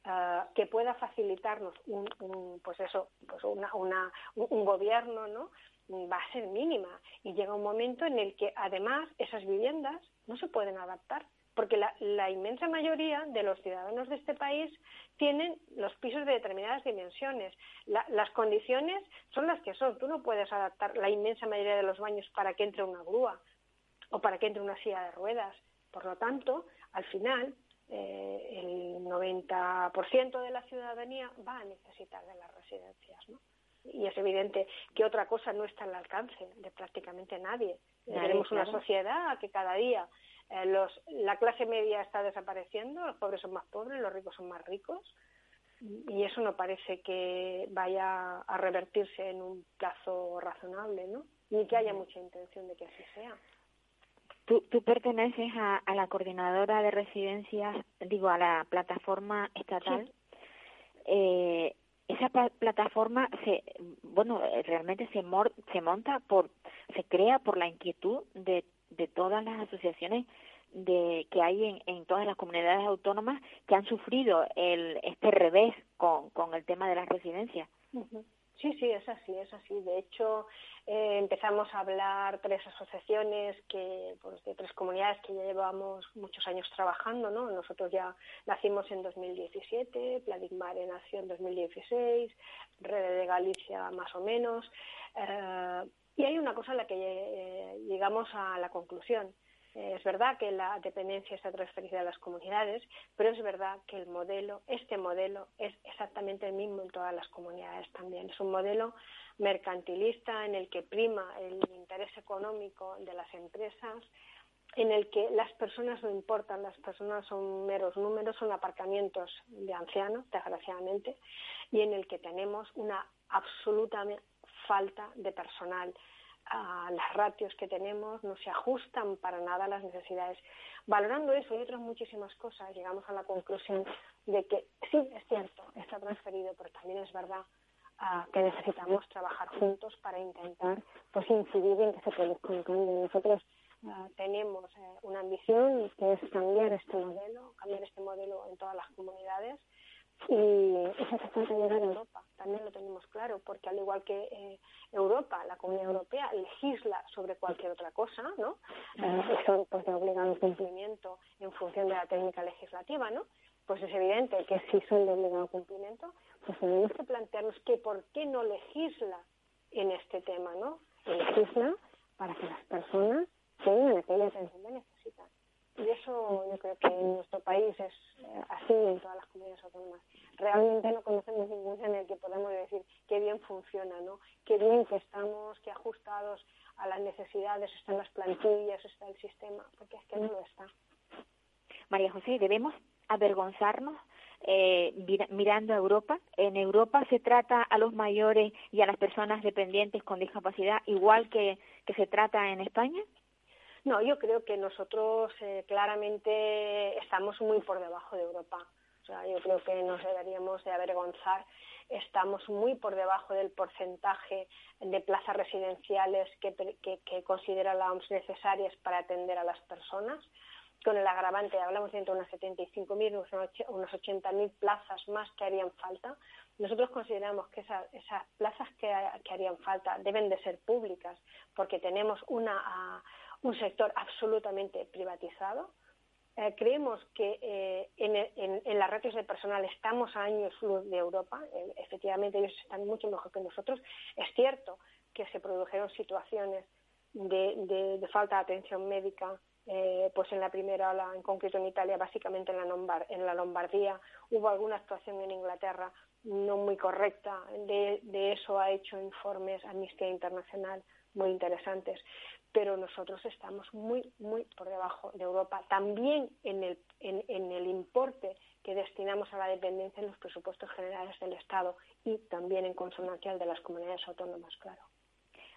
ah, que pueda facilitarnos un, pues eso, pues una, un gobierno, ¿no? va a ser mínima y llega un momento en el que además esas viviendas no se pueden adaptar porque la, inmensa mayoría de los ciudadanos de este país tienen los pisos de determinadas dimensiones. las condiciones son las que son. Tú no puedes adaptar la inmensa mayoría de los baños para que entre una grúa o para que entre una silla de ruedas. Por lo tanto, al final, eh, el 90% de la ciudadanía va a necesitar de las residencias. ¿no? Y es evidente que otra cosa no está al alcance de prácticamente nadie. Tenemos una sociedad que cada día eh, los, la clase media está desapareciendo, los pobres son más pobres, los ricos son más ricos. y eso no parece que vaya a revertirse en un plazo razonable, ¿no? Ni que haya mucha intención de que así sea. Tú, tú perteneces a, a la coordinadora de residencias, digo, a la plataforma estatal. Eh, esa plataforma se, bueno, realmente se, mor se monta por, se crea por la inquietud de, de todas las asociaciones de que hay en, en todas las comunidades autónomas que han sufrido el, este revés con, el tema de las residencias. Sí, sí, es así, es así. De hecho, eh, empezamos a hablar tres asociaciones que, pues, de tres comunidades que ya llevamos muchos años trabajando, ¿no? Nosotros ya nacimos en 2017, Pladigmare nació en 2016, Red de Galicia más o menos. Eh, y hay una cosa en la que eh, llegamos a la conclusión es verdad que la dependencia está transferida a las comunidades, pero es verdad que el modelo, este modelo, es exactamente el mismo en todas las comunidades también. Es un modelo mercantilista en el que prima el interés económico de las empresas, en el que las personas no importan, las personas son meros números, son aparcamientos de ancianos, desgraciadamente, y en el que tenemos una absoluta falta de personal a las ratios que tenemos, no se ajustan para nada a las necesidades. Valorando eso y otras muchísimas cosas, llegamos a la conclusión de que sí, es cierto, está transferido, pero también es verdad uh, que necesitamos trabajar juntos para intentar pues, incidir en que se produzca un cambio. Nosotros uh, tenemos eh, una ambición que es cambiar este modelo, cambiar este modelo en todas las comunidades y eso hace falta llegar a Europa, también lo tenemos claro, porque al igual que eh, Europa, la Comunidad Europea legisla sobre cualquier otra cosa, ¿no? Eh, eso pues de obligado cumplimiento en función de la técnica legislativa, ¿no? Pues es evidente que si son de obligado cumplimiento, pues tenemos que plantearnos que por qué no legisla en este tema, ¿no? legisla para que las personas tengan aquella atención que necesitan. Y eso yo creo que en nuestro país es eh, así en todas las comunidades autónomas. Realmente no conocemos ningún en el que podamos decir qué bien funciona, ¿no? Qué bien que estamos, qué ajustados a las necesidades están las plantillas, está el sistema, porque es que no lo está. María José, debemos avergonzarnos eh, mirando a Europa. En Europa se trata a los mayores y a las personas dependientes con discapacidad igual que se trata en España. No, yo creo que nosotros eh, claramente estamos muy por debajo de Europa. O sea, yo creo que nos deberíamos de avergonzar. Estamos muy por debajo del porcentaje de plazas residenciales que, que, considera la OMS necesarias para atender a las personas. Con el agravante, hablamos de entre unas 75.000 y unas 80.000 plazas más que harían falta. Nosotros consideramos que esas plazas que, que, harían falta deben de ser públicas porque tenemos una un sector absolutamente privatizado. Eh, creemos que eh, en, las ratios de personal estamos a años luz de Europa. Eh, efectivamente, ellos están mucho mejor que nosotros. Es cierto que se produjeron situaciones de falta de atención médica, pues en la primera ola, en concreto en Italia, básicamente en la, Lombard, en la Lombardía. Hubo alguna actuación en Inglaterra no muy correcta. De, de eso ha hecho informes Amnistía Internacional muy interesantes pero nosotros estamos muy, muy por debajo de Europa. También en el, en, en el importe que destinamos a la dependencia en los presupuestos generales del Estado y también en consonancia al de las comunidades autónomas, claro.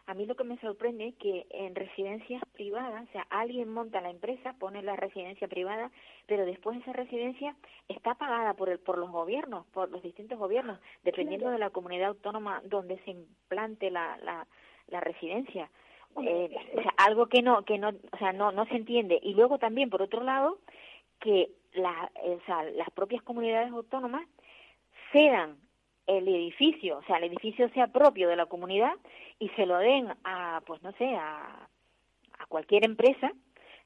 A mí lo que me sorprende es que en residencias privadas, o sea, alguien monta la empresa, pone la residencia privada, pero después esa residencia está pagada por el, por los gobiernos, por los distintos gobiernos, dependiendo de la comunidad autónoma donde se implante la, la, la residencia eh, o sea, algo que no que no o sea no no se entiende y luego también por otro lado que la, eh, o sea, las propias comunidades autónomas cedan el edificio, o sea, el edificio sea propio de la comunidad y se lo den a, pues no sé, a, a cualquier empresa,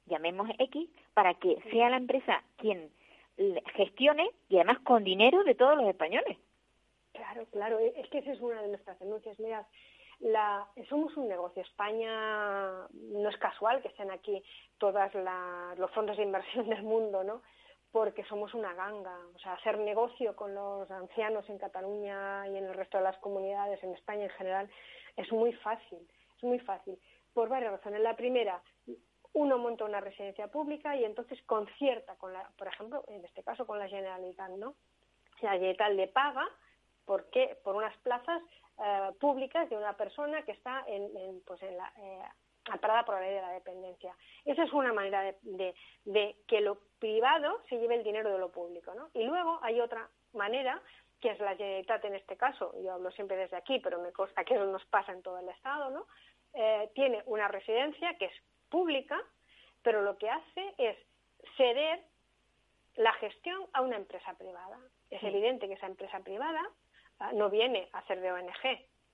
llamemos X, para que sea la empresa quien gestione y además con dinero de todos los españoles. Claro, claro, es que esa es una de nuestras denuncias. Mira, la, somos un negocio. España no es casual que estén aquí todos los fondos de inversión del mundo, ¿no? Porque somos una ganga. O sea, hacer negocio con los ancianos en Cataluña y en el resto de las comunidades, en España en general, es muy fácil. Es muy fácil. Por varias razones. La primera, uno monta una residencia pública y entonces concierta con la, por ejemplo, en este caso con la Generalitat, ¿no? la Generalitat le paga porque por unas plazas eh, públicas de una persona que está en, en, pues en la, eh, amparada por la ley de la dependencia. Esa es una manera de, de, de, que lo privado se lleve el dinero de lo público. ¿no? Y luego hay otra manera, que es la Generalitat en este caso, yo hablo siempre desde aquí, pero me consta que eso nos pasa en todo el Estado, ¿no? Eh, tiene una residencia que es pública, pero lo que hace es ceder la gestión a una empresa privada. Es evidente que esa empresa privada no viene a hacer de ONG.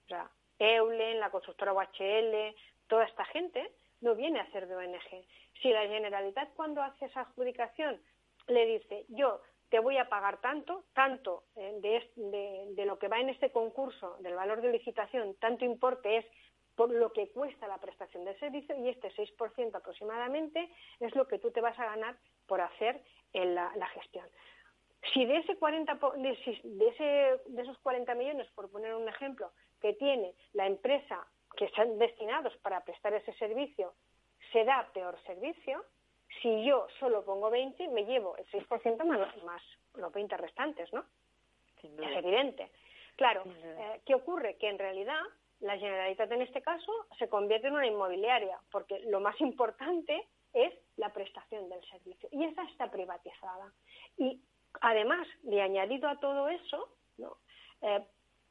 O sea, Eulen, la constructora UHL, toda esta gente no viene a hacer de ONG. Si la Generalitat cuando hace esa adjudicación le dice, yo te voy a pagar tanto, tanto eh, de, lo que va en este concurso, del valor de licitación, tanto importe es por lo que cuesta la prestación del servicio y este 6% aproximadamente es lo que tú te vas a ganar por hacer en la gestión. Si de ese 40 de, ese, de esos 40 millones, por poner un ejemplo, que tiene la empresa que están destinados para prestar ese servicio, se da peor servicio, si yo solo pongo 20, me llevo el 6% más, más los 20 restantes, ¿no? Es evidente. Claro, eh, ¿qué ocurre? Que en realidad la Generalitat en este caso se convierte en una inmobiliaria, porque lo más importante es la prestación del servicio y esa está privatizada. Y además, de añadido a todo eso, ¿no? eh,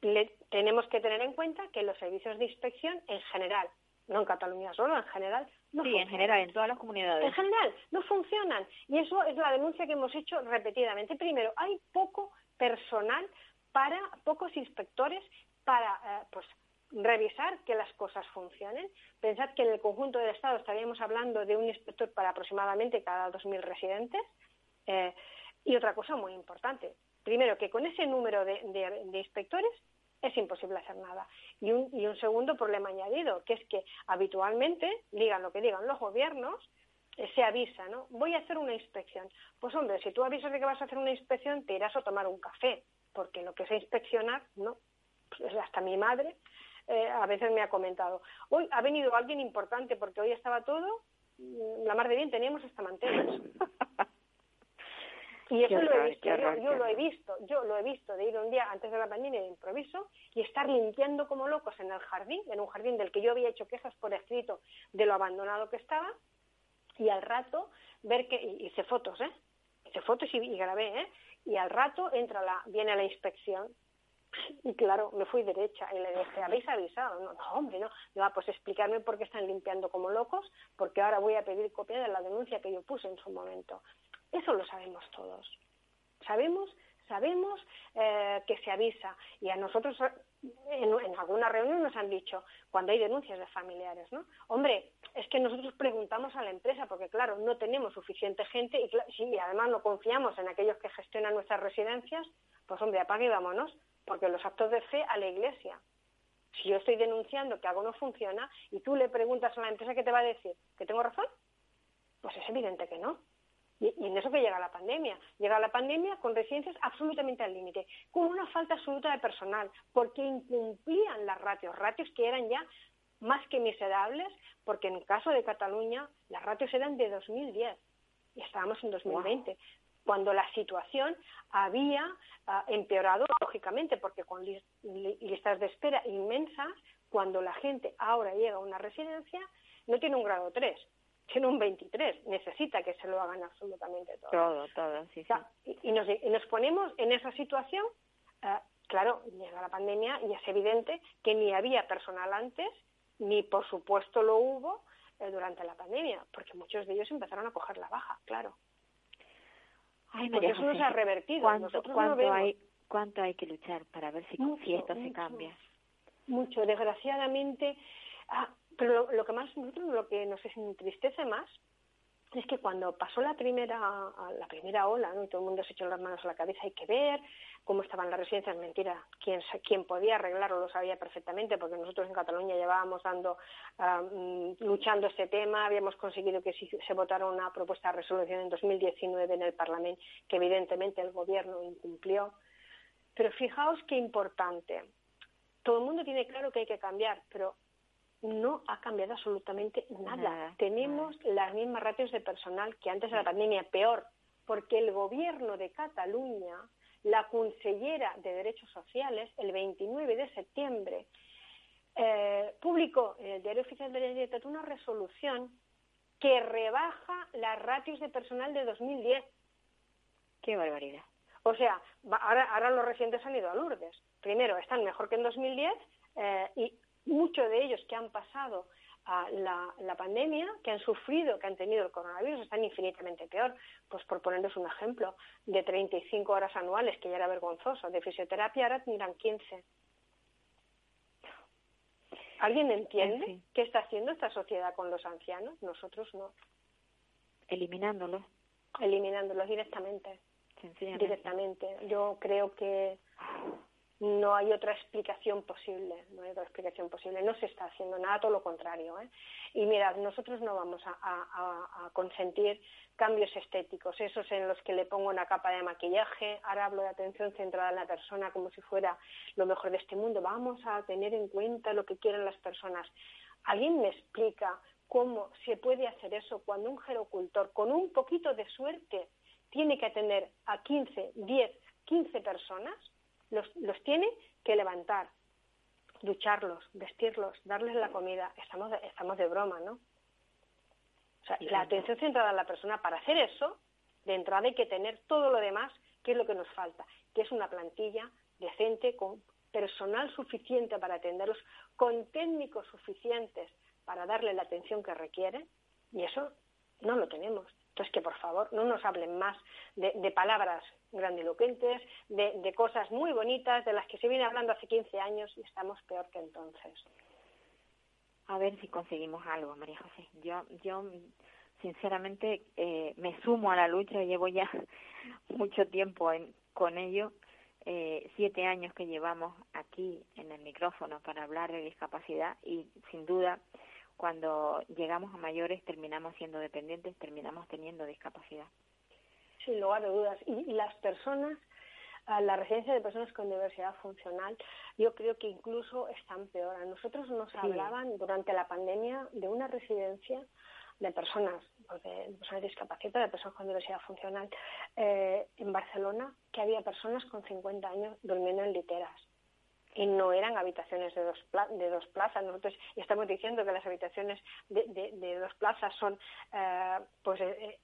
le, tenemos que tener en cuenta que los servicios de inspección en general, no en Cataluña solo, en general, no sí, funcionan. en general, en todas las comunidades. En general, no funcionan. Y eso es la denuncia que hemos hecho repetidamente. Primero, hay poco personal para, pocos inspectores para, eh, pues, revisar que las cosas funcionen. Pensad que en el conjunto del Estado estaríamos hablando de un inspector para aproximadamente cada 2.000 residentes. Eh, y otra cosa muy importante, primero que con ese número de, inspectores es imposible hacer nada. Y un, segundo problema añadido, que es que habitualmente, digan lo que digan los gobiernos, eh, se avisa, ¿no? Voy a hacer una inspección. Pues hombre, si tú avisas de que vas a hacer una inspección, te irás a tomar un café, porque lo que es inspeccionar, no. Pues hasta mi madre eh, a veces me ha comentado, hoy ha venido alguien importante porque hoy estaba todo, mm, la mar de bien, teníamos hasta manteles. y eso lo he visto, yo, yo, lo he visto, yo lo he visto de ir un día antes de la pandemia de improviso y estar limpiando como locos en el jardín, en un jardín del que yo había hecho quejas por escrito de lo abandonado que estaba, y al rato ver que, y hice fotos, ¿eh? Hice fotos y, y grabé, ¿eh? Y al rato entra la, viene la inspección y claro, me fui derecha y le dije, ¿habéis avisado? No, no hombre, no. No, pues explicarme por qué están limpiando como locos, porque ahora voy a pedir copia de la denuncia que yo puse en su momento. Eso lo sabemos todos. Sabemos, sabemos eh, que se avisa. Y a nosotros en, en alguna reunión nos han dicho, cuando hay denuncias de familiares, ¿no? Hombre, es que nosotros preguntamos a la empresa, porque claro, no tenemos suficiente gente y, y además no confiamos en aquellos que gestionan nuestras residencias, pues hombre, apague y vámonos porque los actos de fe a la iglesia. Si yo estoy denunciando que algo no funciona y tú le preguntas a la empresa qué te va a decir, ¿que tengo razón? Pues es evidente que no. Y, y en eso que llega la pandemia. Llega la pandemia con residencias absolutamente al límite, con una falta absoluta de personal, porque incumplían las ratios, ratios que eran ya más que miserables, porque en el caso de Cataluña las ratios eran de 2010 y estábamos en 2020. Wow cuando la situación había uh, empeorado lógicamente, porque con li listas de espera inmensas, cuando la gente ahora llega a una residencia, no tiene un grado 3, tiene un 23, necesita que se lo hagan absolutamente todo. Todo, todo, sí, o sea, sí. Y, y, nos, y, nos, ponemos en esa situación, uh, claro, llega la pandemia y es evidente que ni había personal antes, ni por supuesto lo hubo eh, durante la pandemia, porque muchos de ellos empezaron a coger la baja, claro. Ay, Porque eso no se ha revertido. ¿Cuánto, cuánto, no hay, ¿Cuánto hay que luchar para ver si, mucho, si esto mucho, se cambia? Mucho, desgraciadamente. Ah, pero lo, que más, lo que nos entristece más es que cuando pasó la primera la primera ola, ¿no? todo el mundo se echó las manos a la cabeza, hay que ver cómo estaban las residencias, mentira, quien, quien podía arreglarlo lo sabía perfectamente, porque nosotros en Cataluña llevábamos dando, uh, luchando este tema, habíamos conseguido que si se votara una propuesta de resolución en 2019 en el Parlamento, que evidentemente el Gobierno incumplió. Pero fijaos qué importante. Todo el mundo tiene claro que hay que cambiar, pero no ha cambiado absolutamente nada. nada Tenemos nada. las mismas ratios de personal que antes de la pandemia, peor, porque el gobierno de Cataluña la consellera de Derechos Sociales, el 29 de septiembre, eh, publicó en el Diario Oficial de la Generalitat una resolución que rebaja las ratios de personal de 2010. Qué barbaridad. O sea, ahora, ahora los residentes han ido a Lourdes. Primero, están mejor que en 2010 eh, y muchos de ellos que han pasado a la, la, pandemia, que han sufrido, que han tenido el coronavirus, están infinitamente peor. Pues por ponerles un ejemplo, de 35 horas anuales, que ya era vergonzoso, de fisioterapia ahora tendrán 15. ¿Alguien entiende qué está haciendo esta sociedad con los ancianos? Nosotros no. Eliminándolos. Eliminándolos directamente. Directamente. Yo creo que no hay otra explicación posible, no hay otra explicación posible, no se está haciendo nada, todo lo contrario. ¿eh? Y mirad, nosotros no vamos a, consentir cambios estéticos, esos en los que le pongo una capa de maquillaje, ahora hablo de atención centrada en la persona como si fuera lo mejor de este mundo, vamos a tener en cuenta lo que quieren las personas. ¿Alguien me explica cómo se puede hacer eso cuando un gerocultor, con un poquito de suerte, tiene que atender a 15, 10, 15 personas? Los, los tiene que levantar, ducharlos, vestirlos, darles la comida. Estamos de, estamos de broma, ¿no? O sea, la atención centrada en la persona, para hacer eso, de entrada hay que tener todo lo demás, que es lo que nos falta, que es una plantilla decente, con personal suficiente para atenderlos, con técnicos suficientes para darle la atención que requiere, y eso no lo tenemos. Entonces, que por favor no nos hablen más de, palabras grandilocuentes, de, de, cosas muy bonitas, de las que se viene hablando hace 15 años y estamos peor que entonces. A ver si conseguimos algo, María José. Yo, yo sinceramente, eh, me sumo a la lucha, llevo ya mucho tiempo en, con ello, eh, siete años que llevamos aquí en el micrófono para hablar de discapacidad y sin duda cuando llegamos a mayores terminamos siendo dependientes, terminamos teniendo discapacidad. Sin lugar a dudas. Y, las personas, la residencia de personas con diversidad funcional, yo creo que incluso están peor. A nosotros nos hablaban durante la pandemia de una residencia de personas, pues de personas discapacitadas, de personas con diversidad funcional, eh, en Barcelona, que había personas con 50 años durmiendo en literas y no eran habitaciones de dos, de dos plazas. Nosotros estamos diciendo que las habitaciones de, de, dos plazas son, eh, pues, eh,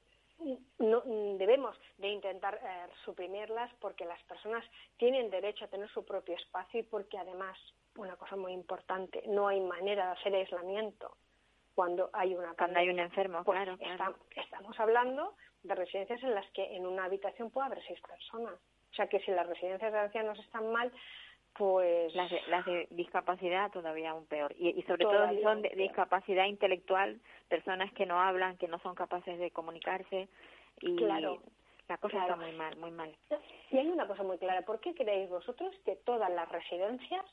no, debemos de intentar eh, suprimirlas porque las personas tienen derecho a tener su propio espacio y porque además, una cosa muy importante, no hay manera de hacer aislamiento cuando hay una cuando hay un enfermo pues claro, claro. estamos hablando de residencias en las que en una habitación puede haber seis personas o sea que si las residencias de ancianos están mal pues las de, las de discapacidad todavía aún peor. Y, sobre todo si son de, discapacidad intelectual personas que no hablan que no son capaces de comunicarse y claro, la cosa está muy mal muy mal. Y hay una cosa muy clara. ¿por qué creéis vosotros que todas las residencias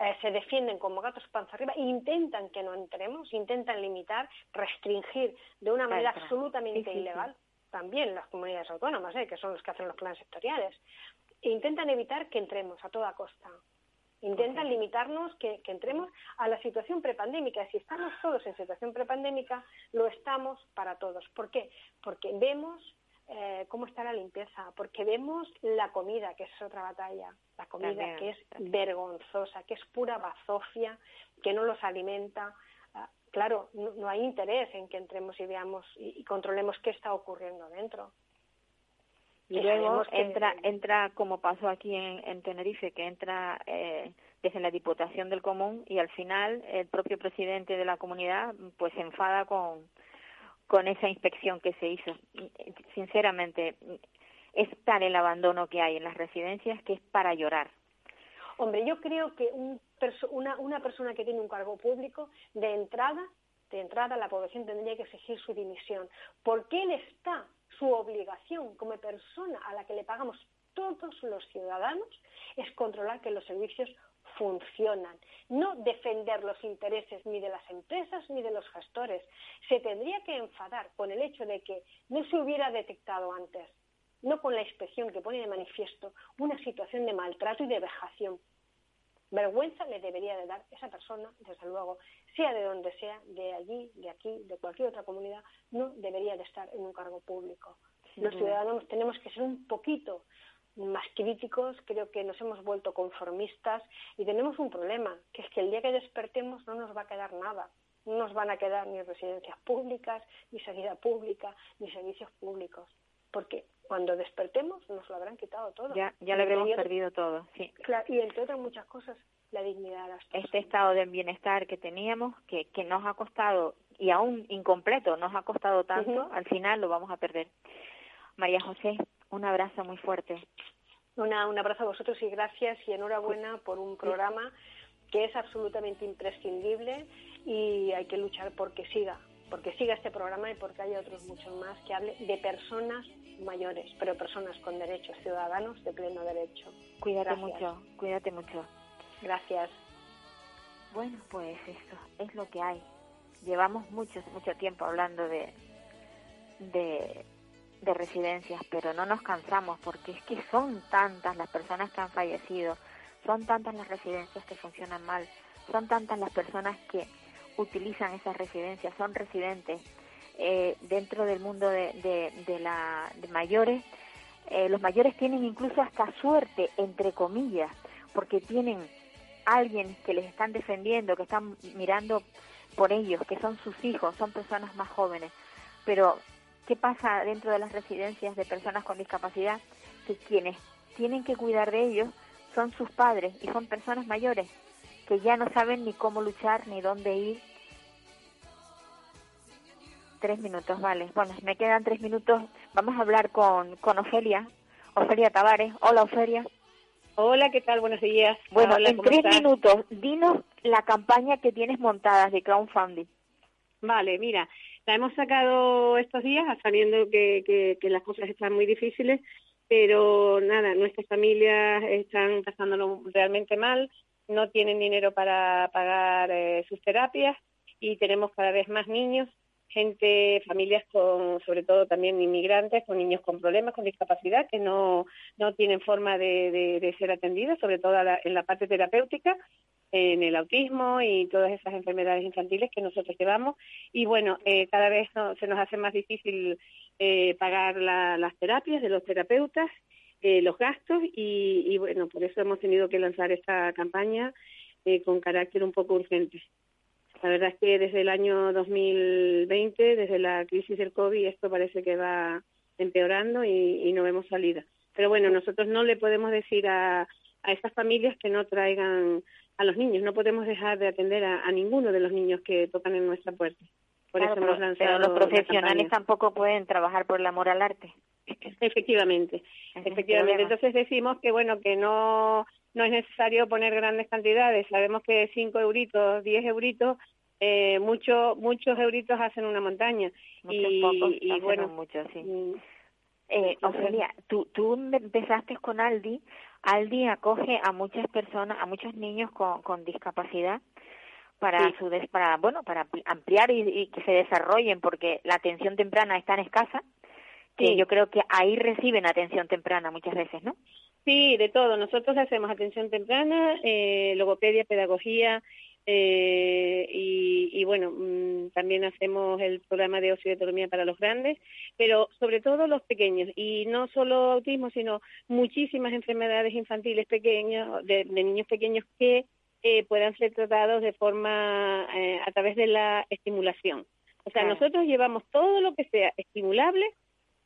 eh, se defienden como gatos panza arriba e intentan que no entremos intentan limitar restringir de una manera absolutamente ilegal también las comunidades autónomas ¿eh? que son los que hacen los planes sectoriales intentan evitar que entremos a toda costa. Intentan limitarnos que, entremos a la situación prepandémica. Si estamos todos en situación prepandémica, lo estamos para todos. ¿Por qué? Porque vemos eh, cómo está la limpieza, porque vemos la comida, que es otra batalla, la comida que es vergonzosa, que es pura bazofia, que no los alimenta. Ah, claro, no, hay interés en que entremos y veamos y controlemos qué está ocurriendo dentro. Y luego entra, entra como pasó aquí en, en Tenerife, que entra eh, desde la Diputación del Común y al final el propio presidente de la comunidad pues se enfada con, con esa inspección que se hizo. Sinceramente, es tal el abandono que hay en las residencias que es para llorar. Hombre, yo creo que un una, una persona que tiene un cargo público, de entrada, de entrada la población tendría que exigir su dimisión, porque él está su obligación como persona a la que le pagamos todos los ciudadanos es controlar que los servicios funcionan, no defender los intereses ni de las empresas ni de los gestores. Se tendría que enfadar con el hecho de que no se hubiera detectado antes, no con la inspección que pone de manifiesto una situación de maltrato y de vejación. Vergüenza le debería de dar esa persona, desde luego, sea de donde sea, de allí, de aquí, de cualquier otra comunidad, no debería de estar en un cargo público. Los ciudadanos tenemos que ser un poquito más críticos, creo que nos hemos vuelto conformistas y tenemos un problema, que es que el día que despertemos no nos va a quedar nada. No nos van a quedar ni residencias públicas, ni sanidad pública, ni servicios públicos. Porque cuando despertemos nos lo habrán quitado todo. Ya, ya lo habremos perdido todo, sí. y entre otras muchas cosas, la dignidad de las personas. Este estado de bienestar que teníamos, que, que nos ha costado, y aún incompleto, nos ha costado tanto, al final lo vamos a perder. María José, un abrazo muy fuerte. Una, un abrazo a vosotros y gracias y enhorabuena por un programa que es absolutamente imprescindible y hay que luchar porque siga, porque siga este programa y porque haya otros muchos más que hable de personas mayores, pero personas con derechos, ciudadanos de pleno derecho. Cuídate mucho, cuídate mucho. Gracias. Bueno, pues esto es lo que hay. Llevamos mucho, mucho tiempo hablando de, de, de residencias, pero no nos cansamos porque es que son tantas las personas que han fallecido, son tantas las residencias que funcionan mal, son tantas las personas que utilizan esas residencias, son residentes eh, dentro del mundo de, de, la, de mayores. Eh, los mayores tienen incluso hasta suerte, entre comillas, porque tienen alguien que les están defendiendo, que están mirando por ellos, que son sus hijos, son personas más jóvenes. Pero, ¿qué pasa dentro de las residencias de personas con discapacidad? Que quienes tienen que cuidar de ellos son sus padres y son personas mayores que ya no saben ni cómo luchar ni dónde ir. Tres minutos, vale. Bueno, me quedan tres minutos. Vamos a hablar con, con Ofelia, Ofelia Tavares. Hola, Ofelia. Hola, ¿qué tal? Buenos días. Bueno, en tres minutos, dinos la campaña que tienes montada de crowdfunding. Vale, mira, la hemos sacado estos días, sabiendo que, que, que las cosas están muy difíciles, pero nada, nuestras familias están pasándolo realmente mal, no tienen dinero para pagar eh, sus terapias y tenemos cada vez más niños gente, familias con, sobre todo también inmigrantes, con niños con problemas, con discapacidad, que no, no tienen forma de, de, ser atendidos, sobre todo en la parte terapéutica, en el autismo y todas esas enfermedades infantiles que nosotros llevamos. Y bueno, eh, cada vez se nos hace más difícil eh, pagar las terapias de los terapeutas, eh, los gastos, y, y, bueno, por eso hemos tenido que lanzar esta campaña con carácter un poco urgente. La verdad es que desde el año 2020, desde la crisis del COVID, esto parece que va empeorando y, no vemos salida. Pero bueno, nosotros no le podemos decir a, a estas familias que no traigan a los niños. No podemos dejar de atender a, ninguno de los niños que tocan en nuestra puerta. Por eso hemos lanzado pero los profesionales tampoco pueden trabajar por el amor al arte. Efectivamente, efectivamente. Entonces decimos que bueno que no no es necesario poner grandes cantidades. Sabemos que cinco euritos, diez euritos, eh, mucho, muchos euritos hacen una montaña. y, y bueno, mucho, sí. Mm, eh, Ofelia, tú, tú empezaste con Aldi. Aldi acoge a muchas personas, a muchos niños con, con discapacidad para su para bueno para ampliar y, que se desarrollen porque la atención temprana es tan escasa que yo creo que ahí reciben atención temprana muchas veces, ¿no? Sí, de todo. Nosotros hacemos atención temprana, eh, logopedia, pedagogía, eh, y, bueno, mm, también hacemos el programa de ocio y autonomía para los grandes, pero sobre todo los pequeños, y no solo autismo, sino muchísimas enfermedades infantiles pequeñas, de, niños pequeños que eh, puedan ser tratados de forma eh, a través de la estimulación. O sea, nosotros llevamos todo lo que sea estimulable,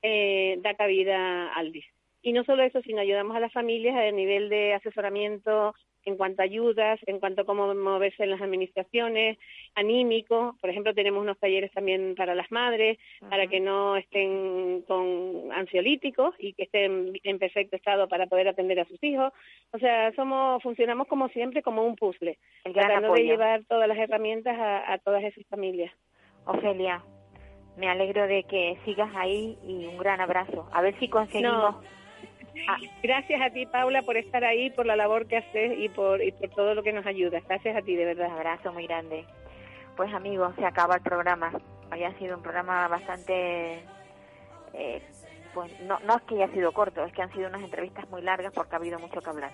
eh, da cabida al DIS. Y no solo eso, sino ayudamos a las familias a nivel de asesoramiento en cuanto a ayudas, en cuanto a cómo moverse en las administraciones, anímico. Por ejemplo, tenemos unos talleres también para las madres, para que no estén con ansiolíticos y que estén en perfecto estado para poder atender a sus hijos. O sea, somos funcionamos como siempre, como un puzzle, tratando de llevar todas las herramientas a, todas esas familias. Ofelia, me alegro de que sigas ahí y un gran abrazo. A ver si conseguimos... Ah, gracias a ti, Paula, por estar ahí, por la labor que haces y por, todo lo que nos ayuda. Gracias a ti, de verdad. Abrazo muy grande. Pues amigos, se acaba el programa. Había sido un programa bastante... Eh, pues no, no es que haya sido corto, es que han sido unas entrevistas muy largas porque ha habido mucho que hablar.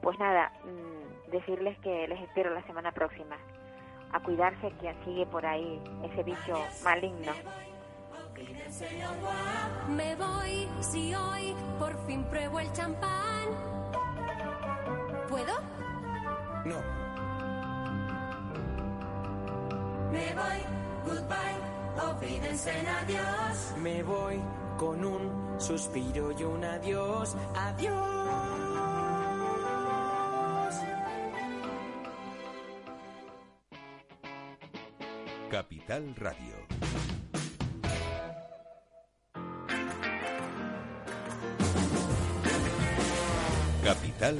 Pues nada, mm, decirles que les espero la semana próxima. A cuidarse que sigue por ahí ese bicho maligno. Me voy si hoy por fin pruebo el champán. ¿Puedo? No. Me voy, goodbye, ofídense en adiós. Me voy con un suspiro y un adiós. Adiós. Capital Radio.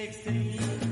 16.